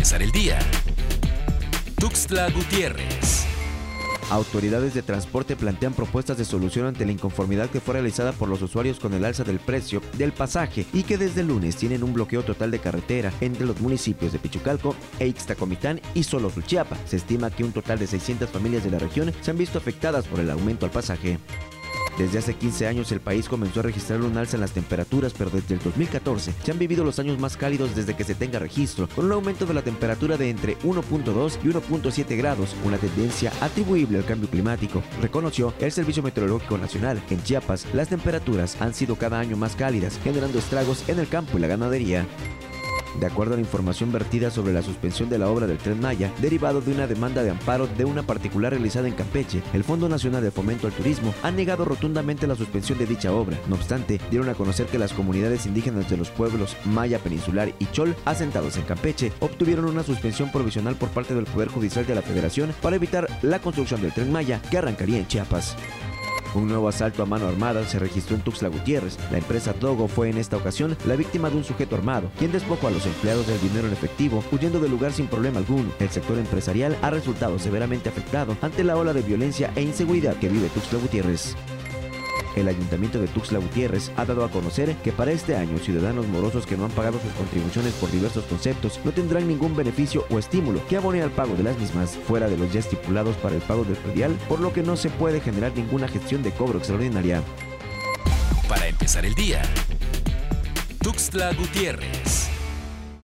empezar el día. Tuxtla Gutiérrez. Autoridades de transporte plantean propuestas de solución ante la inconformidad que fue realizada por los usuarios con el alza del precio del pasaje y que desde el lunes tienen un bloqueo total de carretera entre los municipios de Pichucalco e Ixtacomitán y Solo Chiapa. Se estima que un total de 600 familias de la región se han visto afectadas por el aumento al pasaje. Desde hace 15 años el país comenzó a registrar un alza en las temperaturas, pero desde el 2014 se han vivido los años más cálidos desde que se tenga registro, con un aumento de la temperatura de entre 1.2 y 1.7 grados, una tendencia atribuible al cambio climático, reconoció el Servicio Meteorológico Nacional. En Chiapas, las temperaturas han sido cada año más cálidas, generando estragos en el campo y la ganadería. De acuerdo a la información vertida sobre la suspensión de la obra del Tren Maya, derivado de una demanda de amparo de una particular realizada en Campeche, el Fondo Nacional de Fomento al Turismo ha negado rotundamente la suspensión de dicha obra. No obstante, dieron a conocer que las comunidades indígenas de los pueblos Maya Peninsular y Chol, asentados en Campeche, obtuvieron una suspensión provisional por parte del Poder Judicial de la Federación para evitar la construcción del Tren Maya que arrancaría en Chiapas. Un nuevo asalto a mano armada se registró en Tuxtla Gutiérrez. La empresa Dogo fue en esta ocasión la víctima de un sujeto armado, quien despojó a los empleados del dinero en efectivo, huyendo del lugar sin problema alguno. El sector empresarial ha resultado severamente afectado ante la ola de violencia e inseguridad que vive Tuxtla Gutiérrez. El Ayuntamiento de Tuxtla Gutiérrez ha dado a conocer que para este año ciudadanos morosos que no han pagado sus contribuciones por diversos conceptos no tendrán ningún beneficio o estímulo que abone al pago de las mismas fuera de los ya estipulados para el pago del predial, por lo que no se puede generar ninguna gestión de cobro extraordinaria. Para empezar el día, Tuxtla Gutiérrez.